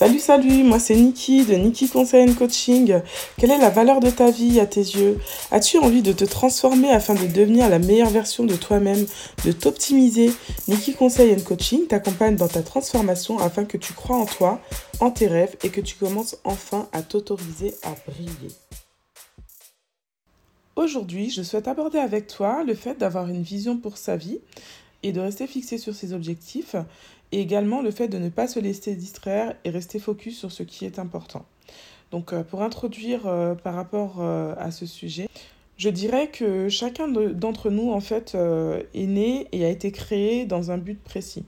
Salut, salut, moi c'est Niki de Niki Conseil Coaching. Quelle est la valeur de ta vie à tes yeux? As-tu envie de te transformer afin de devenir la meilleure version de toi-même, de t'optimiser? Niki Conseil Coaching t'accompagne dans ta transformation afin que tu crois en toi, en tes rêves et que tu commences enfin à t'autoriser à briller. Aujourd'hui, je souhaite aborder avec toi le fait d'avoir une vision pour sa vie et de rester fixé sur ses objectifs et également le fait de ne pas se laisser distraire et rester focus sur ce qui est important. Donc euh, pour introduire euh, par rapport euh, à ce sujet, je dirais que chacun d'entre nous en fait est né et a été créé dans un but précis.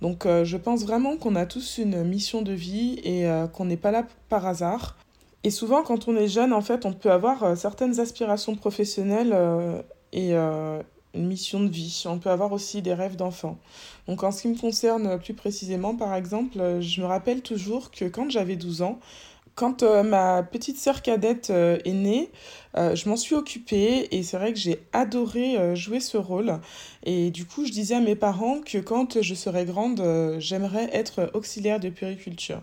Donc je pense vraiment qu'on a tous une mission de vie et qu'on n'est pas là par hasard. Et souvent quand on est jeune en fait on peut avoir certaines aspirations professionnelles et une mission de vie. On peut avoir aussi des rêves d'enfant. Donc en ce qui me concerne plus précisément, par exemple, je me rappelle toujours que quand j'avais 12 ans, quand euh, ma petite sœur cadette euh, est née, euh, je m'en suis occupée et c'est vrai que j'ai adoré jouer ce rôle. Et du coup, je disais à mes parents que quand je serai grande, j'aimerais être auxiliaire de puriculture.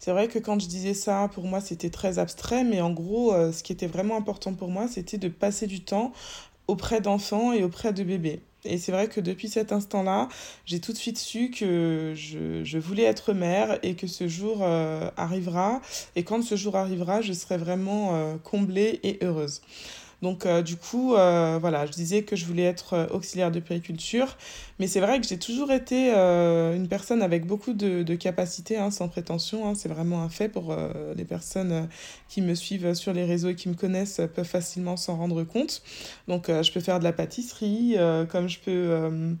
C'est vrai que quand je disais ça, pour moi, c'était très abstrait, mais en gros, ce qui était vraiment important pour moi, c'était de passer du temps auprès d'enfants et auprès de bébés. Et c'est vrai que depuis cet instant-là, j'ai tout de suite su que je, je, voulais être mère et que ce jour euh, arrivera. Et quand ce jour arrivera, je serai vraiment euh, comblée et heureuse. Donc euh, du coup, euh, voilà, je disais que je voulais être euh, auxiliaire de périculture, mais c'est vrai que j'ai toujours été une personne avec beaucoup de, capacités, hein, sans prétention, hein, c'est vraiment un fait pour les personnes qui me suivent sur les réseaux et qui me connaissent peuvent facilement s'en rendre compte. Donc je peux faire de la pâtisserie, comme je peux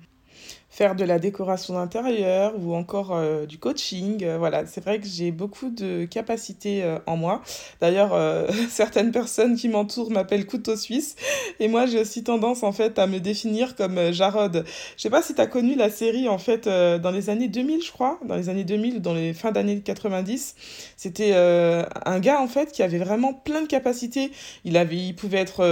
faire de la décoration d'intérieur ou encore euh, du coaching. Euh, voilà, c'est vrai que j'ai beaucoup de capacités euh, en moi. D'ailleurs, certaines personnes qui m'entourent m'appellent couteau suisse et moi j'ai aussi tendance en fait à me définir comme Jarod. Je sais pas si tu as connu la série en fait dans les années 2000 je crois, dans les années 2000 ou dans les fins d'années 90. C'était un gars en fait qui avait vraiment plein de capacités. Il avait il pouvait être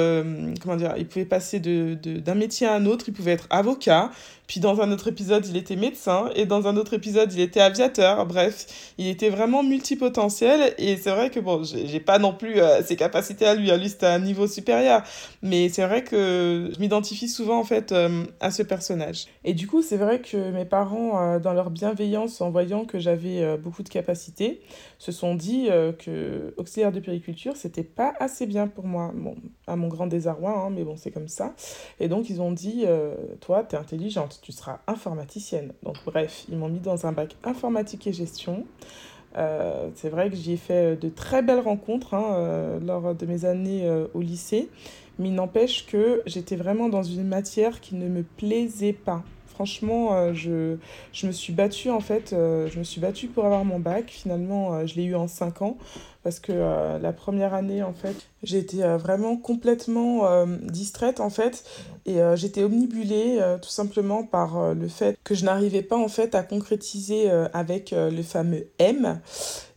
comment dire, il pouvait passer de d'un métier à un autre, il pouvait être avocat, puis dans autre épisode, il était médecin. Et dans un autre épisode, il était aviateur. Bref, il était vraiment multipotentiel. Et c'est vrai que, bon, j'ai pas non plus euh, ses capacités à lui. À lui, c'était un niveau supérieur. Mais c'est vrai que je m'identifie souvent, en fait, euh, à ce personnage. Et du coup, c'est vrai que mes parents, euh, dans leur bienveillance, en voyant que j'avais beaucoup de capacités, se sont dit que auxiliaire de périculture, c'était pas assez bien pour moi. Bon, à mon grand désarroi, hein, mais bon, c'est comme ça. Et donc, ils ont dit, toi, t'es intelligente tu seras informaticienne. Donc bref, ils m'ont mis dans un bac informatique et gestion. Euh, c'est vrai que j'y ai fait de très belles rencontres hein, euh, lors de mes années euh, au lycée, mais il n'empêche que j'étais vraiment dans une matière qui ne me plaisait pas. Franchement, je, je me suis battue en fait, je me suis battue pour avoir mon bac. Finalement, je l'ai eu en 5 ans parce que euh, la première année, en fait, j'étais euh, vraiment complètement euh, distraite, en fait, et j'étais omnibulée tout simplement par le fait que je n'arrivais pas, en fait, à concrétiser avec le fameux M.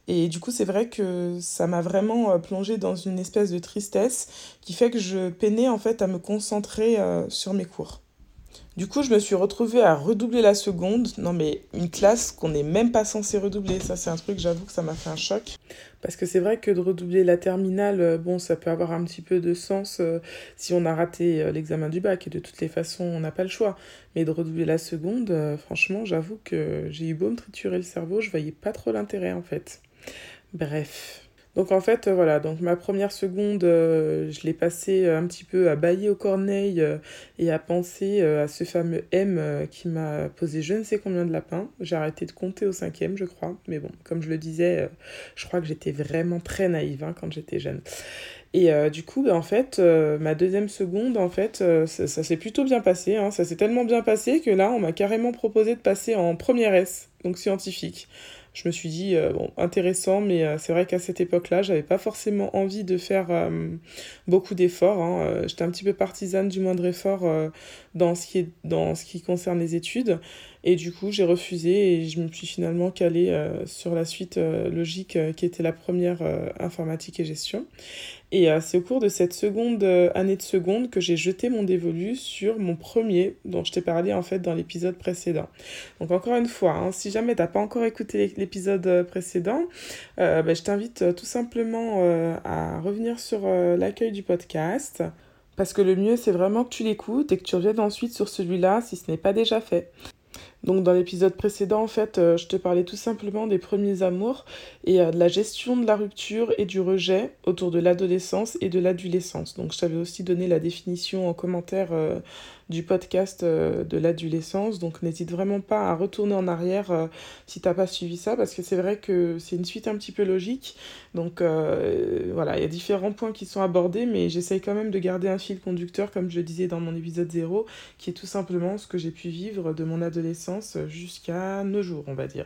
Et du coup, c'est vrai que ça m'a vraiment plongée dans une espèce de tristesse qui fait que je peinais, en fait, à me concentrer sur mes cours. Du coup, je me suis retrouvée à redoubler la seconde. Non, mais une classe qu'on n'est même pas censé redoubler. Ça, c'est un truc, j'avoue que ça m'a fait un choc. Parce que c'est vrai que de redoubler la terminale, euh, bon, ça peut avoir un petit peu de sens euh, si on a raté euh, l'examen du bac. Et de toutes les façons, on n'a pas le choix. Mais de redoubler la seconde, franchement, j'avoue que j'ai eu beau me triturer le cerveau, je voyais pas trop l'intérêt en fait. Bref. Donc en fait, euh, voilà, donc ma première seconde, euh, je l'ai passée euh, un petit peu à bailler au corneille et à penser à ce fameux M qui m'a posé je ne sais combien de lapins. J'ai arrêté de compter au cinquième, je crois. Mais bon, comme je le disais, je crois que j'étais vraiment très naïve hein, quand j'étais jeune. Et du coup, ben, en fait, ma deuxième seconde, en fait, ça, ça s'est plutôt bien passé. Hein. Ça s'est tellement bien passé que là, on m'a carrément proposé de passer en première S, donc scientifique je me suis dit, euh, bon, intéressant, mais euh, c'est vrai qu'à cette époque-là, j'avais pas forcément envie de faire euh, beaucoup d'efforts. Hein. J'étais un petit peu partisane du moindre effort dans ce qui, est, dans ce qui concerne les études. Et du coup, j'ai refusé et je me suis finalement calée euh, sur la suite euh, logique euh, qui était la première informatique et gestion. Et c'est au cours de cette seconde année de seconde que j'ai jeté mon dévolu sur mon premier, dont je t'ai parlé en fait dans l'épisode précédent. Donc encore une fois, hein, si jamais t'as pas encore écouté l'épisode précédent, bah, je t'invite tout simplement à revenir sur l'accueil du podcast. Parce que le mieux, c'est vraiment que tu l'écoutes et que tu reviennes ensuite sur celui-là si ce n'est pas déjà fait. Donc dans l'épisode précédent, en fait, euh, je te parlais tout simplement des premiers amours et euh, de la gestion de la rupture et du rejet autour de l'adolescence et de l'adolescence. Donc je t'avais aussi donné la définition en commentaire euh, du podcast de l'adolescence. Donc n'hésite vraiment pas à retourner en arrière si t'as pas suivi ça, parce que c'est vrai que c'est une suite un petit peu logique. Donc voilà, il y a différents points qui sont abordés, mais j'essaye quand même de garder un fil conducteur, comme je le disais dans mon épisode 0, qui est tout simplement ce que j'ai pu vivre de mon adolescence jusqu'à nos jours, on va dire.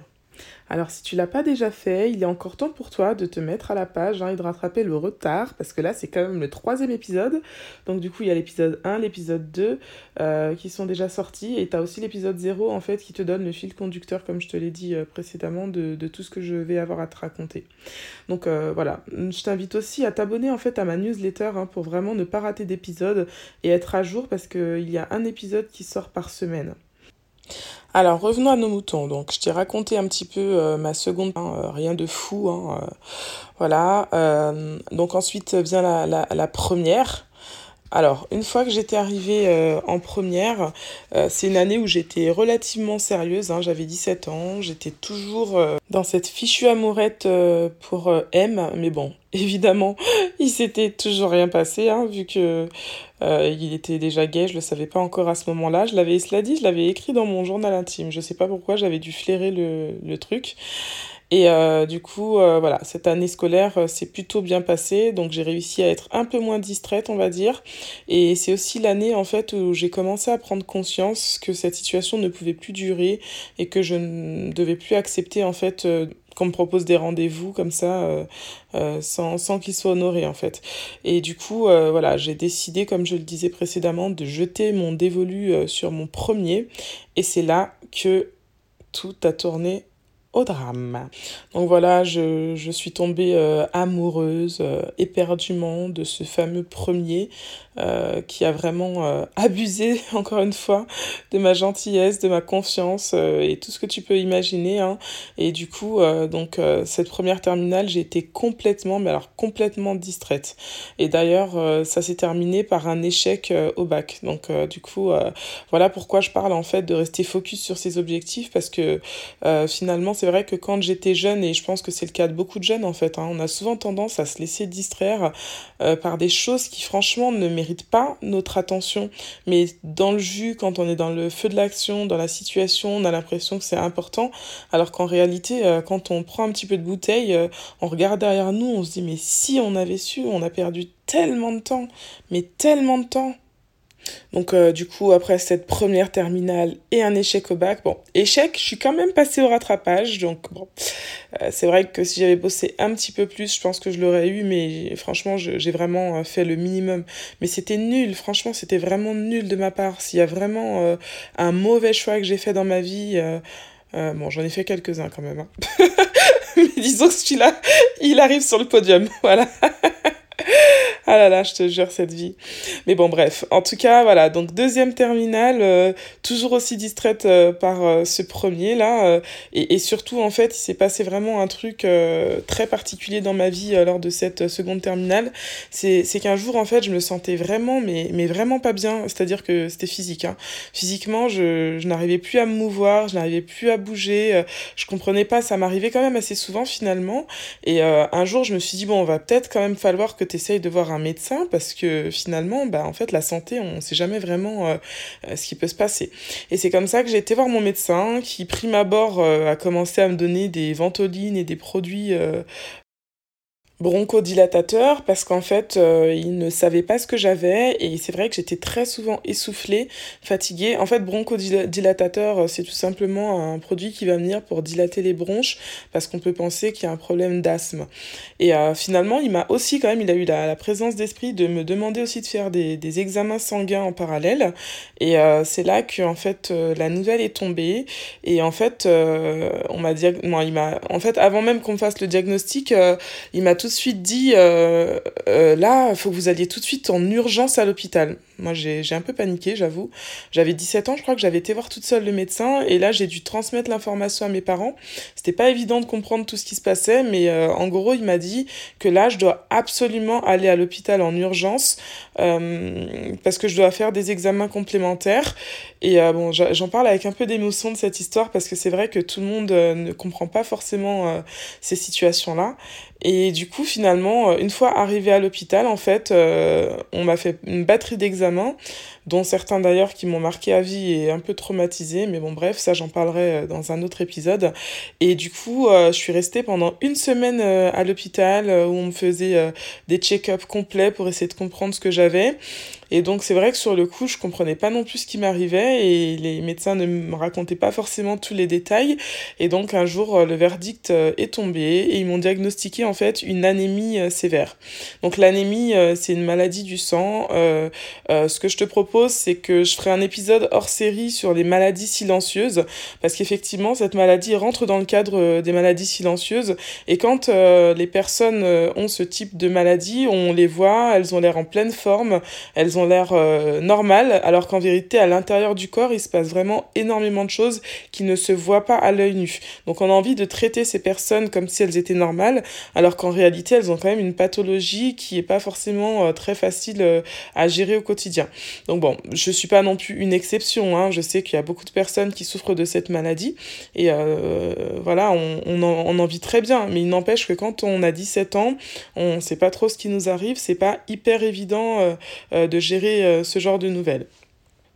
Alors si tu l'as pas déjà fait, il est encore temps pour toi de te mettre à la page hein, et de rattraper le retard, parce que là c'est quand même le troisième épisode. Donc du coup il y a l'épisode 1, l'épisode 2 euh, qui sont déjà sortis, et tu as aussi l'épisode 0 en fait qui te donne le fil conducteur, comme je te l'ai dit euh, précédemment, de, tout ce que je vais avoir à te raconter. Donc euh, voilà, je t'invite aussi à t'abonner en fait à ma newsletter hein, pour vraiment ne pas rater d'épisode et être à jour, parce qu'il y a un épisode qui sort par semaine. Alors revenons à nos moutons. Donc je t'ai raconté un petit peu euh, ma seconde, hein, euh, rien de fou. Hein, euh, voilà. donc ensuite vient la, première. Alors une fois que j'étais arrivée en première, c'est une année où j'étais relativement sérieuse. Hein, J'avais 17 ans. J'étais toujours dans cette fichue amourette pour M. Mais bon, évidemment, il s'était toujours rien passé, hein, vu que euh, il était déjà gay, je le savais pas encore à ce moment-là. Je l'avais, cela dit, je l'avais écrit dans mon journal intime. Je sais pas pourquoi, j'avais dû flairer le truc. Et euh, du coup, euh, voilà, cette année scolaire euh, s'est plutôt bien passée, donc j'ai réussi à être un peu moins distraite, on va dire. Et c'est aussi l'année en fait où j'ai commencé à prendre conscience que cette situation ne pouvait plus durer et que je ne devais plus accepter en fait qu'on me propose des rendez-vous comme ça euh, euh, sans, sans qu'ils soient honorés en fait. Et du coup, euh, voilà, j'ai décidé, comme je le disais précédemment, de jeter mon dévolu sur mon premier. Et c'est là que tout a tourné drame. Donc voilà, je, je suis tombée amoureuse éperdument de ce fameux premier euh, qui a vraiment euh, abusé, encore une fois, de ma gentillesse, de ma confiance euh, et tout ce que tu peux imaginer. Hein. Et du coup, donc cette première terminale, j'ai été complètement, mais alors complètement distraite. Et d'ailleurs, ça s'est terminé par un échec au bac. Donc du coup, voilà pourquoi je parle en fait de rester focus sur ses objectifs parce que finalement, c'est vrai que quand j'étais jeune, et je pense que c'est le cas de beaucoup de jeunes en fait, hein, on a souvent tendance à se laisser distraire par des choses qui franchement ne méritent pas notre attention, mais dans le jus, quand on est dans le feu de l'action, dans la situation, on a l'impression que c'est important, alors qu'en réalité, euh, quand on prend un petit peu de bouteille, euh, on regarde derrière nous, on se dit mais si on avait su, on a perdu tellement de temps, mais tellement de temps. Donc euh, du coup, après cette première terminale et un échec au bac, bon, échec, je suis quand même passée au rattrapage, donc bon, euh, c'est vrai que si j'avais bossé un petit peu plus, je pense que je l'aurais eu, mais franchement, j'ai vraiment euh, fait le minimum. Mais c'était nul, franchement, c'était vraiment nul de ma part. S'il y a vraiment un mauvais choix que j'ai fait dans ma vie... bon, j'en ai fait quelques-uns quand même. Hein. mais disons que celui-là, il arrive sur le podium. Voilà. Ah là là, je te jure, cette vie. Mais bon, bref. En tout cas, voilà. Donc, deuxième terminale, euh, toujours aussi distraite euh, par euh, ce premier-là. Et, et, surtout, en fait, il s'est passé vraiment un truc très particulier dans ma vie lors de cette seconde terminale. C'est qu'un jour, en fait, je me sentais vraiment, mais, mais vraiment pas bien. C'est-à-dire que c'était physique. Hein. Physiquement, je, je n'arrivais plus à me mouvoir, je n'arrivais plus à bouger. je comprenais pas. Ça m'arrivait quand même assez souvent, finalement. Et un jour, je me suis dit, bon, on va peut-être quand même falloir que tu essayes de voir un médecin parce que finalement, bah, en fait, la santé, on ne sait jamais vraiment euh, euh, ce qui peut se passer. Et c'est comme ça que j'ai été voir mon médecin qui, prime abord, euh, a commencé à me donner des ventolines et des produits bronchodilatateur parce qu'en fait euh, il ne savait pas ce que j'avais et c'est vrai que j'étais très souvent essoufflée, fatiguée. En fait bronchodilatateur euh, c'est tout simplement un produit qui va venir pour dilater les bronches parce qu'on peut penser qu'il y a un problème d'asthme. Et euh, finalement il m'a aussi quand même, il a eu la, présence d'esprit de me demander aussi de faire des, des examens sanguins en parallèle et c'est là que en fait la nouvelle est tombée et en fait on m'a dit, non, il m'a, en fait avant même qu'on fasse le diagnostic il m'a tout de suite dit euh, euh, là, il faut que vous alliez tout de suite en urgence à l'hôpital. Moi, j'ai un peu paniqué, j'avoue. J'avais 17 ans, je crois que j'avais été voir toute seule le médecin, et là, j'ai dû transmettre l'information à mes parents. C'était pas évident de comprendre tout ce qui se passait, mais euh, en gros, il m'a dit que là, je dois absolument aller à l'hôpital en urgence parce que je dois faire des examens complémentaires. Et bon, j'en parle avec un peu d'émotion de cette histoire parce que c'est vrai que tout le monde ne comprend pas forcément ces situations-là. Et du coup, finalement, euh, une fois arrivé à l'hôpital, en fait, euh, on m'a fait une batterie d'examens, dont certains d'ailleurs qui m'ont marqué à vie et un peu traumatisé. Mais bon, bref, ça, j'en parlerai euh, dans un autre épisode. Et du coup, je suis restée pendant une semaine à l'hôpital où on me faisait des check-ups complets pour essayer de comprendre ce que j'avais. Et donc c'est vrai que sur le coup, je comprenais pas non plus ce qui m'arrivait et les médecins ne me racontaient pas forcément tous les détails. Et donc un jour, euh, le verdict euh, est tombé et ils m'ont diagnostiqué en fait une anémie euh, sévère. Donc l'anémie, c'est une maladie du sang. Euh, ce que je te propose, c'est que je ferai un épisode hors série sur les maladies silencieuses parce qu'effectivement, cette maladie rentre dans le cadre des maladies silencieuses. Et quand les personnes ont ce type de maladie, on les voit, elles ont l'air en pleine forme, elles ont l'air euh, normales, alors qu'en vérité, à l'intérieur du corps, il se passe vraiment énormément de choses qui ne se voient pas à l'œil nu. Donc on a envie de traiter ces personnes comme si elles étaient normales, alors qu'en réalité, elles ont quand même une pathologie qui n'est pas forcément euh, très facile euh, à gérer au quotidien. Donc bon, je suis pas non plus une exception, hein. je sais qu'il y a beaucoup de personnes qui souffrent de cette maladie, et voilà, on, en, vit très bien, mais il n'empêche que quand on a 17 ans, on ne sait pas trop ce qui nous arrive, c'est pas hyper évident de gérer euh, ce genre de nouvelles.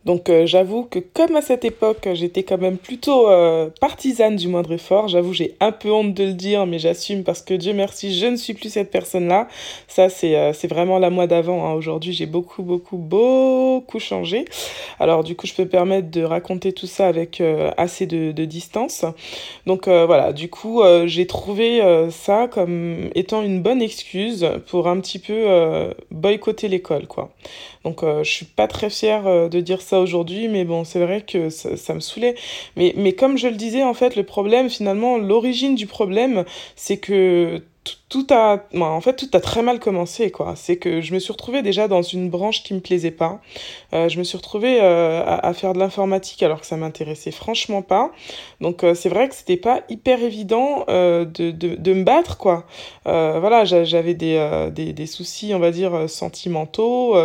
Donc euh, j'avoue que comme à cette époque, j'étais quand même plutôt euh, partisane du moindre effort. J'avoue, j'ai un peu honte de le dire, mais j'assume parce que Dieu merci, je ne suis plus cette personne-là. Ça, c'est euh, vraiment la moi d'avant. Hein. Aujourd'hui, j'ai beaucoup, beaucoup, beaucoup changé. Alors du coup, je peux me permettre de raconter tout ça avec assez de, de, distance. Donc voilà, du coup, j'ai trouvé ça comme étant une bonne excuse pour un petit peu boycotter l'école, quoi. Donc je suis pas très fière de dire ça aujourd'hui, mais bon, c'est vrai que ça, me saoulait. Mais, mais comme je le disais, en fait, le problème, finalement, l'origine du problème, c'est que tout a, en fait, tout a très mal commencé, quoi. C'est que je me suis retrouvée déjà dans une branche qui me plaisait pas. Euh, je me suis retrouvée euh, à, faire de l'informatique alors que ça m'intéressait franchement pas. Donc euh, c'est vrai que c'était pas hyper évident de, de, de, me battre, quoi. voilà, j'avais des, des, des, soucis, on va dire, sentimentaux.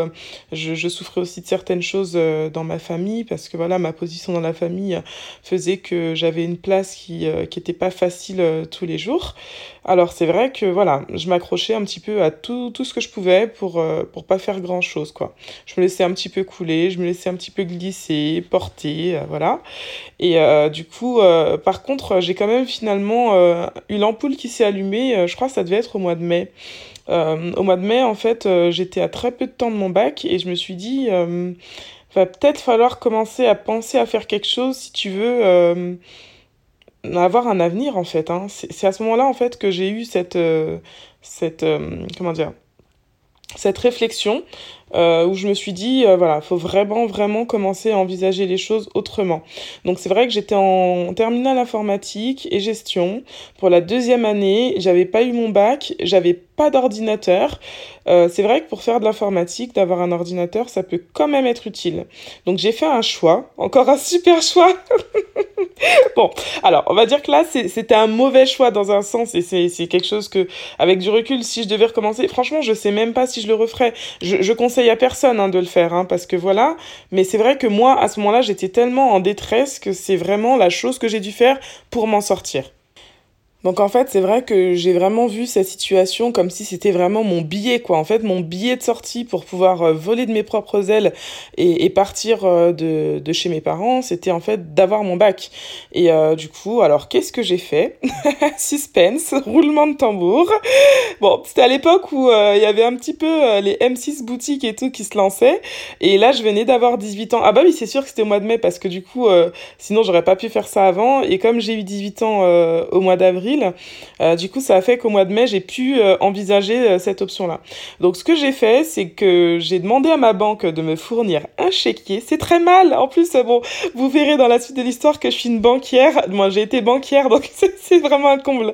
Je, je, souffrais aussi de certaines choses dans ma famille parce que voilà, ma position dans la famille faisait que j'avais une place qui, qui était pas facile tous les jours. Alors c'est vrai que voilà, je m'accrochais un petit peu à tout, tout ce que je pouvais pour, euh, pour pas faire grand chose, quoi. Je me laissais un petit peu couler, je me laissais un petit peu glisser, porter, euh, voilà. Et euh, du coup, par contre, j'ai quand même finalement eu l'ampoule qui s'est allumée, je crois que ça devait être au mois de mai. au mois de mai, en fait, j'étais à très peu de temps de mon bac et je me suis dit, va peut-être falloir commencer à penser à faire quelque chose si tu veux avoir un avenir en fait. Hein. C'est à ce moment-là en fait que j'ai eu cette, euh, cette euh, comment dire, cette réflexion où je me suis dit euh, voilà faut vraiment vraiment commencer à envisager les choses autrement. Donc c'est vrai que j'étais en terminale informatique et gestion. Pour la deuxième année j'avais pas eu mon bac j'avais pas d'ordinateur. Euh, c'est vrai que pour faire de l'informatique d'avoir un ordinateur ça peut quand même être utile. Donc j'ai fait un choix encore un super choix. Bon alors on va dire que là c'était un mauvais choix dans un sens et c'est quelque chose que avec du recul si je devais recommencer franchement je sais même pas si je le referais. Je, je conseille à personne hein, de le faire, hein, parce que voilà. Mais c'est vrai que moi, à ce moment-là, j'étais tellement en détresse que c'est vraiment la chose que j'ai dû faire pour m'en sortir. Donc en fait, c'est vrai que j'ai vraiment vu cette situation comme si c'était vraiment mon billet, quoi. En fait, mon billet de sortie pour pouvoir euh, voler de mes propres ailes et, partir euh, de, de, chez mes parents, c'était en fait d'avoir mon bac. Et euh, du coup, alors qu'est-ce que j'ai fait? Suspense, roulement de tambour. Bon, c'était à l'époque où il y avait un petit peu les M6 boutiques et tout qui se lançaient. Et là, je venais d'avoir 18 ans. Ah bah oui, c'est sûr que c'était au mois de mai parce que du coup, sinon, j'aurais pas pu faire ça avant. Et comme j'ai eu 18 ans au mois d'avril, euh, du coup, ça a fait qu'au mois de mai, j'ai pu euh, envisager euh, cette option-là. Donc, ce que j'ai fait, c'est que j'ai demandé à ma banque de me fournir un chéquier. C'est très mal. En plus, bon, vous verrez dans la suite de l'histoire que je suis une banquière. Moi, j'ai été banquière, donc c'est vraiment un comble.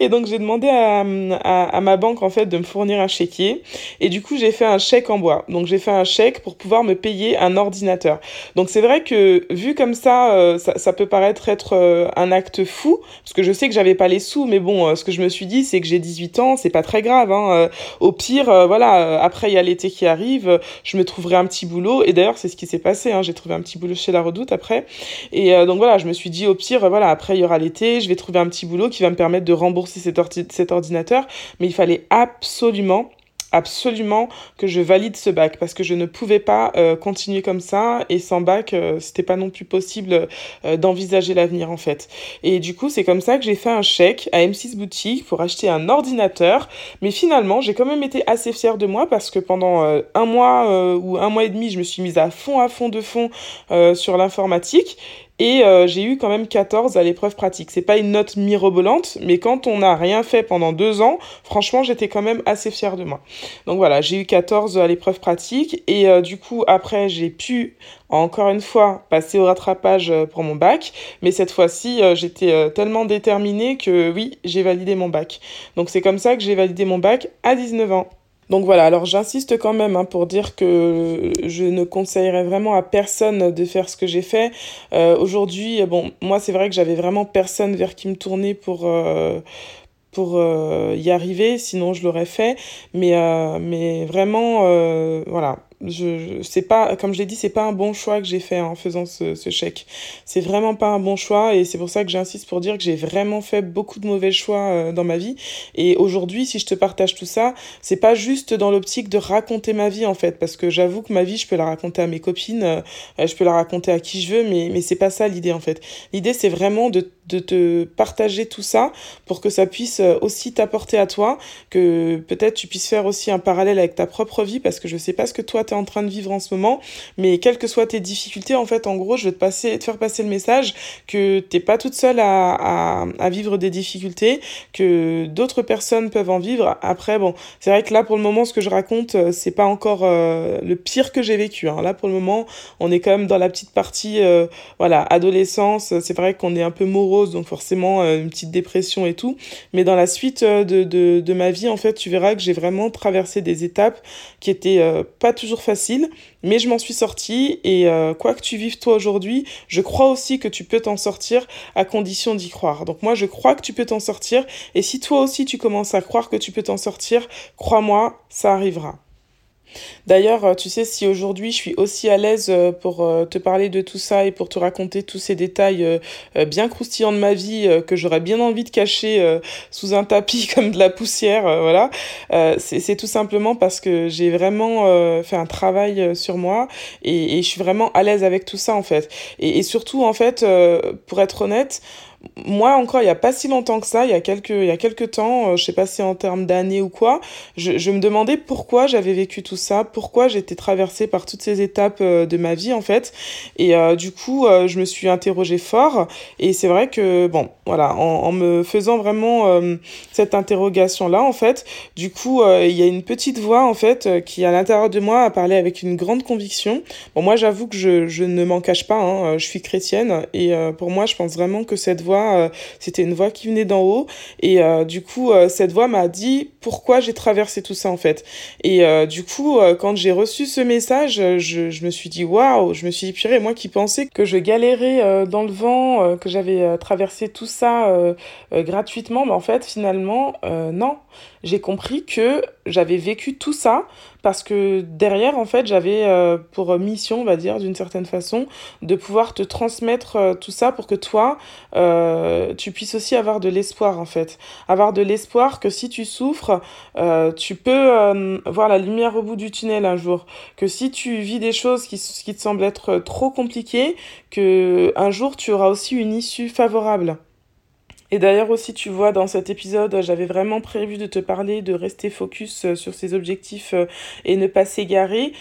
Et donc, j'ai demandé à, ma banque, en fait, de me fournir un chéquier. Et du coup, j'ai fait un chèque en bois. Donc, j'ai fait un chèque pour pouvoir me payer un ordinateur. Donc, c'est vrai que, vu comme ça, ça, peut paraître être un acte fou, parce que je sais que j'avais pas les sous, mais bon, euh, ce que je me suis dit, c'est que j'ai 18 ans, c'est pas très grave. Hein. Euh, au pire, euh, voilà, après il y a l'été qui arrive, je me trouverai un petit boulot. Et d'ailleurs, c'est ce qui s'est passé. Hein. J'ai trouvé un petit boulot chez La Redoute après. Et donc voilà, je me suis dit, au pire, voilà, après il y aura l'été, je vais trouver un petit boulot qui va me permettre de rembourser cet ordinateur. Mais il fallait absolument absolument que je valide ce bac parce que je ne pouvais pas euh, continuer comme ça et sans bac euh, c'était pas non plus possible euh, d'envisager l'avenir en fait. Et du coup c'est comme ça que j'ai fait un chèque à M6 boutique pour acheter un ordinateur mais finalement j'ai quand même été assez fière de moi parce que pendant un mois ou un mois et demi je me suis mise à fond à fond de fond sur l'informatique et euh, j'ai eu quand même 14 à l'épreuve pratique. C'est pas une note mirobolante, mais quand on n'a rien fait pendant deux ans, franchement, j'étais quand même assez fière de moi. Donc voilà, j'ai eu 14 à l'épreuve pratique. Et euh, du coup, après, j'ai pu, encore une fois, passer au rattrapage euh, pour mon bac. Mais cette fois-ci, j'étais tellement déterminée que oui, j'ai validé mon bac. Donc c'est comme ça que j'ai validé mon bac à 19 ans. Donc voilà, alors j'insiste quand même hein, pour dire que je ne conseillerais vraiment à personne de faire ce que j'ai fait. Euh, Aujourd'hui, bon, moi c'est vrai que j'avais vraiment personne vers qui me tourner pour, euh, pour euh, y arriver, sinon je l'aurais fait. Mais, mais vraiment, voilà, je, je pas comme je l'ai dit c'est pas un bon choix que j'ai fait en faisant ce, ce chèque. C'est vraiment pas un bon choix et c'est pour ça que j'insiste pour dire que j'ai vraiment fait beaucoup de mauvais choix euh, dans ma vie. Et aujourd'hui si je te partage tout ça c'est pas juste dans l'optique de raconter ma vie en fait. Parce que j'avoue que ma vie je peux la raconter à mes copines euh, je peux la raconter à qui je veux mais mais c'est pas ça l'idée en fait. L'idée c'est vraiment de de te partager tout ça pour que ça puisse euh, aussi t'apporter à toi que peut-être tu puisses faire aussi un parallèle avec ta propre vie parce que je sais pas ce que toi tu es en train de vivre en ce moment, mais quelles que soient tes difficultés, en fait, en gros, je veux te, passer, te faire passer le message que t'es pas toute seule à, à, vivre des difficultés, que d'autres personnes peuvent en vivre. Après, bon, c'est vrai que là, pour le moment, ce que je raconte, euh, c'est pas encore euh, le pire que j'ai vécu. Hein. Là, pour le moment, on est quand même dans la petite partie, voilà, adolescence. C'est vrai qu'on est un peu morose, donc forcément, euh, une petite dépression et tout. Mais dans la suite euh, de, de, ma vie, en fait, tu verras que j'ai vraiment traversé des étapes qui étaient pas toujours facile, mais je m'en suis sortie et euh, quoi que tu vives toi aujourd'hui, je crois aussi que tu peux t'en sortir à condition d'y croire. Donc moi, je crois que tu peux t'en sortir et si toi aussi tu commences à croire que tu peux t'en sortir, crois-moi, ça arrivera. D'ailleurs, euh, tu sais, si aujourd'hui je suis aussi à l'aise euh, pour euh, te parler de tout ça et pour te raconter tous ces détails bien croustillants de ma vie que j'aurais bien envie de cacher sous un tapis comme de la poussière, voilà, c'est tout simplement parce que j'ai vraiment fait un travail sur moi et, je suis vraiment à l'aise avec tout ça en fait. Et surtout, en fait, pour être honnête, moi encore il n'y a pas si longtemps que ça, il y a quelques, il y a quelques temps, euh, je sais pas si en termes d'années ou quoi, je, je me demandais pourquoi j'avais vécu tout ça, pourquoi j'étais traversée par toutes ces étapes euh, de ma vie en fait. Et euh, du coup, euh, je me suis interrogée fort et c'est vrai que, bon, voilà, en, en me faisant vraiment cette interrogation-là en fait, du coup, il y a une petite voix en fait qui à l'intérieur de moi a parlé avec une grande conviction. Bon, moi j'avoue que je, je ne m'en cache pas, hein, je suis chrétienne et pour moi je pense vraiment que cette voix euh, c'était une voix qui venait d'en haut. Et euh, du coup, euh, cette voix m'a dit pourquoi j'ai traversé tout ça en fait. Et du coup, quand j'ai reçu ce message, je, me suis dit waouh, je me suis dit moi qui pensais que je galérais dans le vent, que j'avais traversé tout ça gratuitement, mais en fait finalement non. J'ai compris que j'avais vécu tout ça parce que derrière, en fait, j'avais euh, pour mission, on va dire, d'une certaine façon, de pouvoir te transmettre euh, tout ça pour que toi, euh, tu puisses aussi avoir de l'espoir en fait. Avoir de l'espoir que si tu souffres, tu peux voir la lumière au bout du tunnel un jour. Que si tu vis des choses qui, qui te semblent être trop compliquées, que un jour tu auras aussi une issue favorable. Et d'ailleurs aussi, tu vois, dans cet épisode, j'avais vraiment prévu de te parler de rester focus sur ses objectifs et ne pas s'égarer,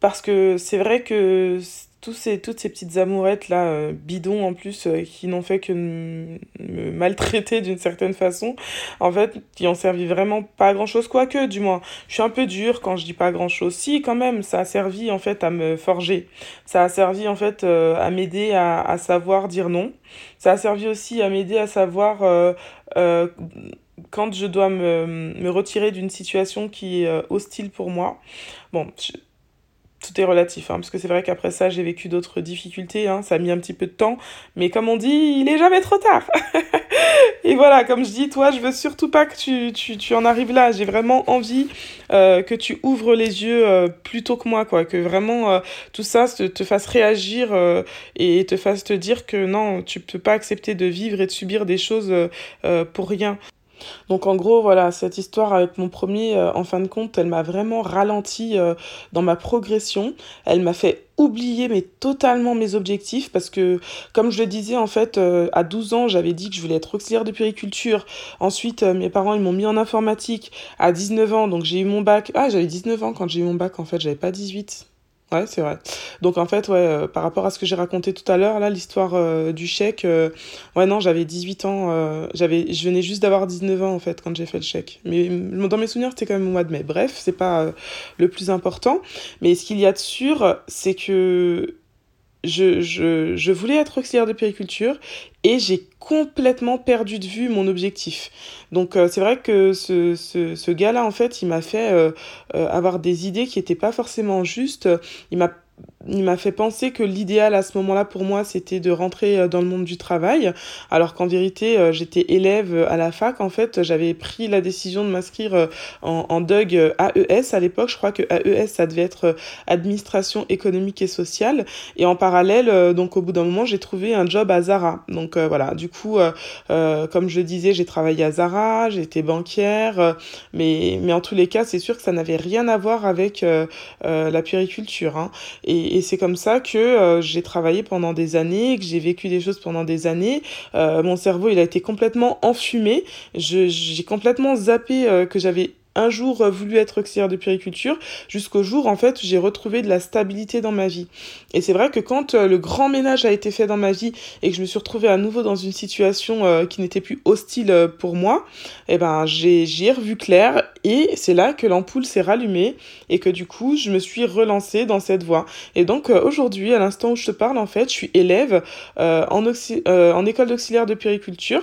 parce que c'est vrai que tous ces, toutes ces petites amourettes là, euh, bidons en plus, euh, qui n'ont fait que me maltraiter d'une certaine façon, en fait, qui ont servi vraiment pas grand chose, quoique, du moins. Je suis un peu dure quand je dis pas grand chose. Si, quand même, ça a servi en fait à me forger. Ça a servi en fait euh, à m'aider à, à, savoir dire non. Ça a servi aussi à m'aider à savoir quand je dois me, me retirer d'une situation qui est hostile pour moi. Bon, tout est relatif, hein, parce que c'est vrai qu'après ça, j'ai vécu d'autres difficultés, hein, ça a mis un petit peu de temps, mais comme on dit, il est jamais trop tard. et voilà, comme je dis, toi, je veux surtout pas que tu, tu, tu en arrives là, j'ai vraiment envie euh, que tu ouvres les yeux euh, plus tôt que moi, quoi, que vraiment euh, tout ça te, te fasse réagir euh, et te fasse te dire que non, tu peux pas accepter de vivre et de subir des choses euh, pour rien. Donc en gros, voilà, cette histoire avec mon premier, euh, en fin de compte, elle m'a vraiment ralenti euh, dans ma progression. Elle m'a fait oublier mais totalement mes objectifs parce que comme je le disais en fait euh, à 12 ans j'avais dit que je voulais être auxiliaire de périculture. Ensuite mes parents ils m'ont mis en informatique. À 19 ans donc j'ai eu mon bac. Ah j'avais 19 ans quand j'ai eu mon bac en fait j'avais pas 18 Ouais, c'est vrai. Donc en fait, ouais, euh, par rapport à ce que j'ai raconté tout à l'heure, là, l'histoire euh, du chèque, euh, ouais, non, j'avais 18 ans, j'avais, je venais juste d'avoir 19 ans en fait quand j'ai fait le chèque. Mais dans mes souvenirs, c'était quand même au mois de mai. Bref, c'est pas le plus important. Mais ce qu'il y a de sûr, c'est que je, je, je voulais être auxiliaire de périculture et j'ai complètement perdu de vue mon objectif. Donc euh, c'est vrai que ce, ce, ce gars-là, en fait, il m'a fait euh, euh, avoir des idées qui n'étaient pas forcément justes. Il m'a il m'a fait penser que l'idéal à ce moment-là pour moi c'était de rentrer euh, dans le monde du travail. Alors qu'en vérité euh, j'étais élève à la fac en fait j'avais pris la décision de m'inscrire euh, en, en DUG AES à l'époque. Je crois que AES ça devait être administration économique et sociale. Et en parallèle donc au bout d'un moment j'ai trouvé un job à Zara. Donc voilà. Du coup euh, comme je disais j'ai travaillé à Zara j'ai été banquière mais mais en tous les cas c'est sûr que ça n'avait rien à voir avec euh, la puériculture hein. et, et c'est comme ça que euh, j'ai travaillé pendant des années, que j'ai vécu des choses pendant des années. Euh, mon cerveau, il a été complètement enfumé. J'ai complètement zappé euh, que j'avais un jour euh, voulu être auxiliaire de périculture jusqu'au jour en fait j'ai retrouvé de la stabilité dans ma vie. Et c'est vrai que quand euh, le grand ménage a été fait dans ma vie et que je me suis retrouvée à nouveau dans une situation euh, qui n'était plus hostile pour moi, eh ben j'ai j'ai revu clair et c'est là que l'ampoule s'est rallumée et que du coup je me suis relancée dans cette voie. Et donc aujourd'hui à l'instant où je te parle en fait je suis élève en, en école d'auxiliaire de périculture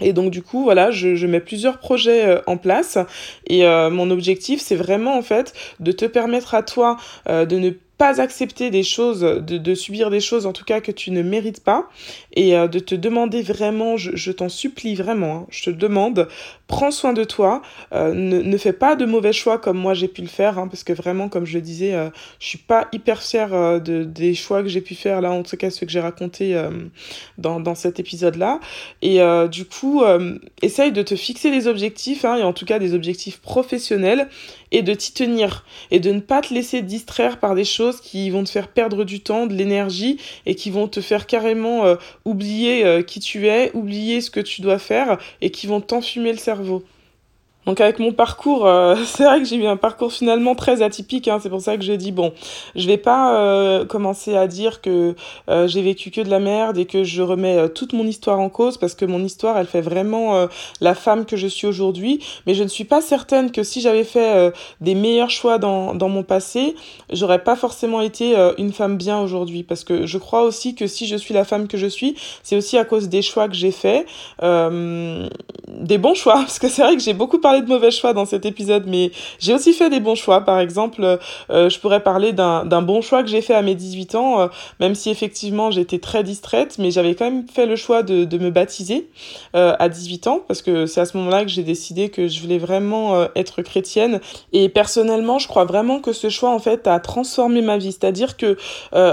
et donc du coup, voilà, je, je mets plusieurs projets euh, en place. Et euh, mon objectif, c'est vraiment en fait de te permettre à toi euh, de ne pas accepter des choses, de, subir des choses en tout cas que tu ne mérites pas, et euh, de te demander vraiment, je, t'en supplie vraiment, hein, je te demande, prends soin de toi, euh, ne, ne fais pas de mauvais choix comme moi j'ai pu le faire, hein, parce que vraiment, comme je le disais, euh, je suis pas hyper fière de, des choix que j'ai pu faire là, en tout cas ceux que j'ai racontés dans, dans cet épisode-là, et du coup, essaye de te fixer des objectifs, hein, et en tout cas des objectifs professionnels, et de t'y tenir, et de ne pas te laisser distraire par des choses qui vont te faire perdre du temps, de l'énergie et qui vont te faire carrément euh, oublier euh, qui tu es, oublier ce que tu dois faire et qui vont t'enfumer le cerveau. Donc avec mon parcours, euh, c'est vrai que j'ai eu un parcours finalement très atypique. Hein, c'est pour ça que j'ai dit bon, je vais pas euh, commencer à dire que euh, j'ai vécu que de la merde et que je remets toute mon histoire en cause parce que mon histoire, elle fait vraiment la femme que je suis aujourd'hui. Mais je ne suis pas certaine que si j'avais fait des meilleurs choix dans, dans mon passé, j'aurais pas forcément été une femme bien aujourd'hui. Parce que je crois aussi que si je suis la femme que je suis, c'est aussi à cause des choix que j'ai faits, des bons choix. Parce que c'est vrai que j'ai beaucoup parlé de mauvais choix dans cet épisode, mais j'ai aussi fait des bons choix. Par exemple, je pourrais parler d'un bon choix que j'ai fait à mes 18 ans, même si effectivement j'étais très distraite, mais j'avais quand même fait le choix de, de me baptiser à 18 ans, parce que c'est à ce moment-là que j'ai décidé que je voulais vraiment être chrétienne. Et personnellement, je crois vraiment que ce choix, en fait, a transformé ma vie. C'est-à-dire que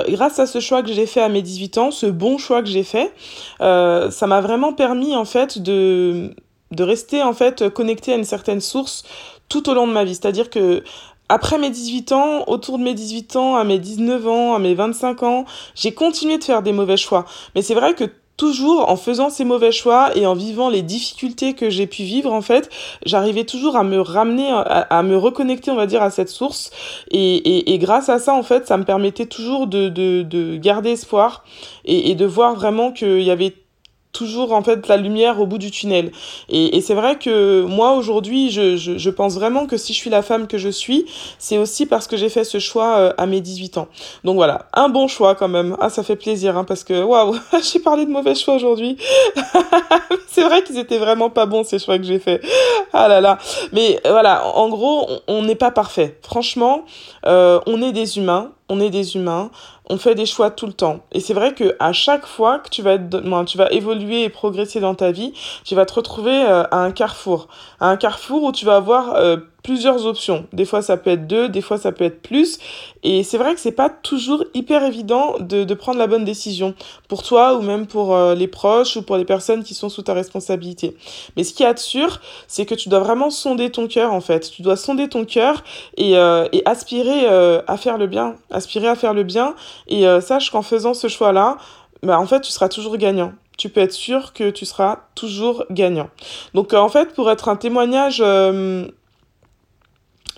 grâce à ce choix que j'ai fait à mes 18 ans, ce bon choix que j'ai fait, euh, ça m'a vraiment permis en fait de, de rester en fait connecté à une certaine source tout au long de ma vie. C'est-à-dire que après mes 18 ans, autour de mes 18 ans, à mes 19 ans, à mes 25 ans, j'ai continué de faire des mauvais choix. Mais c'est vrai que toujours en faisant ces mauvais choix et en vivant les difficultés que j'ai pu vivre en fait j'arrivais toujours à me ramener à, me reconnecter on va dire à cette source et, et, et, grâce à ça en fait ça me permettait toujours de, de, de garder espoir et, et de voir vraiment qu'il y avait toujours en fait la lumière au bout du tunnel. Et, c'est vrai que moi aujourd'hui, je, je, pense vraiment que si je suis la femme que je suis, c'est aussi parce que j'ai fait ce choix euh, à mes 18 ans. Donc voilà, un bon choix quand même. Ah, ça fait plaisir hein, parce que waouh, j'ai parlé de mauvais choix aujourd'hui. c'est vrai qu'ils étaient vraiment pas bons ces choix que j'ai fait. Ah là là. Mais voilà, en gros, on n'est pas parfait. Franchement, euh, on est des humains on est des humains, on fait des choix tout le temps. Et c'est vrai que à chaque fois que tu vas, être, tu vas évoluer et progresser dans ta vie, tu vas te retrouver euh, à un carrefour. À un carrefour où tu vas avoir euh, plusieurs options. Des fois, ça peut être deux, des fois, ça peut être plus. Et c'est vrai que c'est pas toujours hyper évident de, de, prendre la bonne décision pour toi ou même pour euh, les proches ou pour les personnes qui sont sous ta responsabilité. Mais ce qui est sûr, c'est que tu dois vraiment sonder ton cœur, en fait. Tu dois sonder ton cœur et, euh, et aspirer euh, à faire le bien. Aspirer à faire le bien. Et sache qu'en faisant ce choix-là, bah, en fait, tu seras toujours gagnant tu peux être sûr que tu seras toujours gagnant. Donc en fait, pour être un témoignage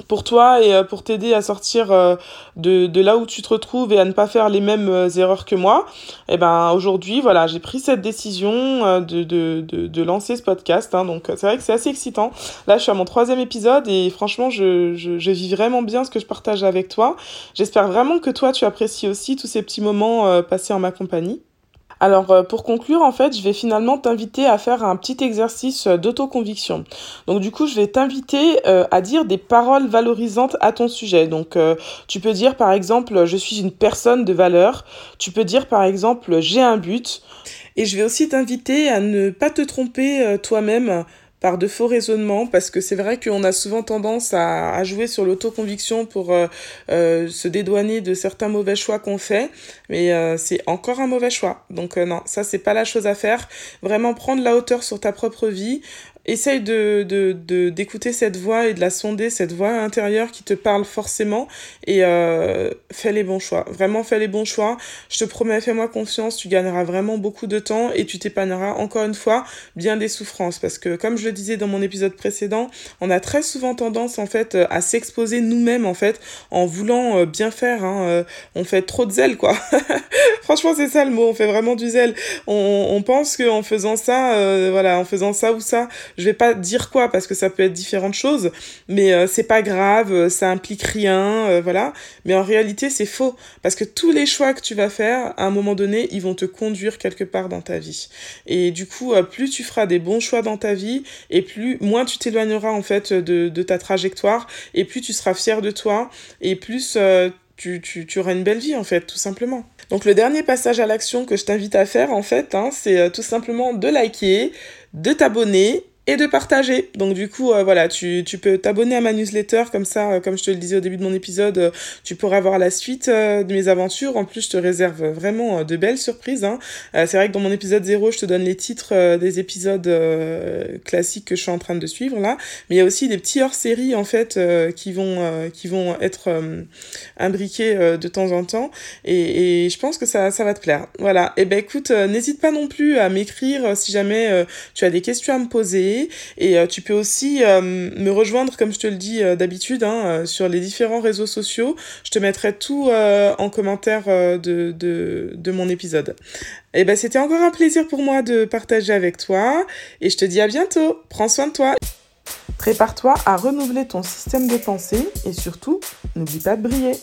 pour toi et euh, pour t'aider à sortir euh, de, de, là où tu te retrouves et à ne pas faire les mêmes euh, erreurs que moi, et eh ben aujourd'hui, voilà, j'ai pris cette décision de, de, de, de lancer ce podcast. Hein, donc c'est vrai que c'est assez excitant. Là, je suis à mon troisième épisode et franchement, je, je, je vis vraiment bien ce que je partage avec toi. J'espère vraiment que toi, tu apprécies aussi tous ces petits moments passés en ma compagnie. Alors euh, pour conclure, en fait, je vais finalement t'inviter à faire un petit exercice euh, d'autoconviction. Donc du coup, je vais t'inviter euh, à dire des paroles valorisantes à ton sujet. Donc tu peux dire par exemple je suis une personne de valeur. Tu peux dire par exemple j'ai un but. Et je vais aussi t'inviter à ne pas te tromper toi-même par de faux raisonnements, parce que c'est vrai qu'on a souvent tendance à, jouer sur l'autoconviction pour euh, euh, se dédouaner de certains mauvais choix qu'on fait, mais euh, c'est encore un mauvais choix. Donc non, ça c'est pas la chose à faire. Vraiment prendre la hauteur sur ta propre vie, essaye de, de, d'écouter cette voix et de la sonder, cette voix intérieure qui te parle forcément et euh, fais les bons choix. Vraiment, fais les bons choix. Je te promets, fais-moi confiance, tu gagneras vraiment beaucoup de temps et tu t'épargneras encore une fois bien des souffrances parce que comme je le disais dans mon épisode précédent, on a très souvent tendance en fait à s'exposer nous-mêmes en fait en voulant euh, bien faire. Hein, euh, on fait trop de zèle quoi. Franchement, c'est ça le mot, on fait vraiment du zèle. On, on pense qu'en faisant ça, euh, voilà, en faisant ça ou ça, je vais pas dire quoi parce que ça peut être différentes choses, mais euh, c'est pas grave, euh, ça implique rien, euh, voilà. Mais en réalité, c'est faux parce que tous les choix que tu vas faire, à un moment donné, ils vont te conduire quelque part dans ta vie. Et du coup, plus tu feras des bons choix dans ta vie, et plus moins tu t'éloigneras en fait de, ta trajectoire, et plus tu seras fier de toi, et plus tu auras une belle vie en fait, tout simplement. Donc le dernier passage à l'action que je t'invite à faire en fait, hein, c'est tout simplement de liker, de t'abonner et de partager. Donc du coup, euh, voilà, tu, tu peux t'abonner à ma newsletter, comme ça, euh, comme je te le disais au début de mon épisode, euh, tu pourras voir la suite de mes aventures. En plus, je te réserve vraiment de belles surprises. Hein. c'est vrai que dans mon épisode 0, je te donne les titres des épisodes classiques que je suis en train de suivre là, mais il y a aussi des petits hors-séries en fait qui, vont, qui vont être imbriqués de temps en temps, et, et, je pense que ça, ça va te plaire. Voilà, et eh ben écoute, n'hésite pas non plus à m'écrire si jamais tu as des questions à me poser. Et euh, tu peux aussi euh, me rejoindre, comme je te le dis euh, d'habitude, hein, sur les différents réseaux sociaux. Je te mettrai tout en commentaire de, mon épisode. Et eh ben c'était encore un plaisir pour moi de partager avec toi. Et je te dis à bientôt. Prends soin de toi. Prépare-toi à renouveler ton système de pensée et surtout, n'oublie pas de briller.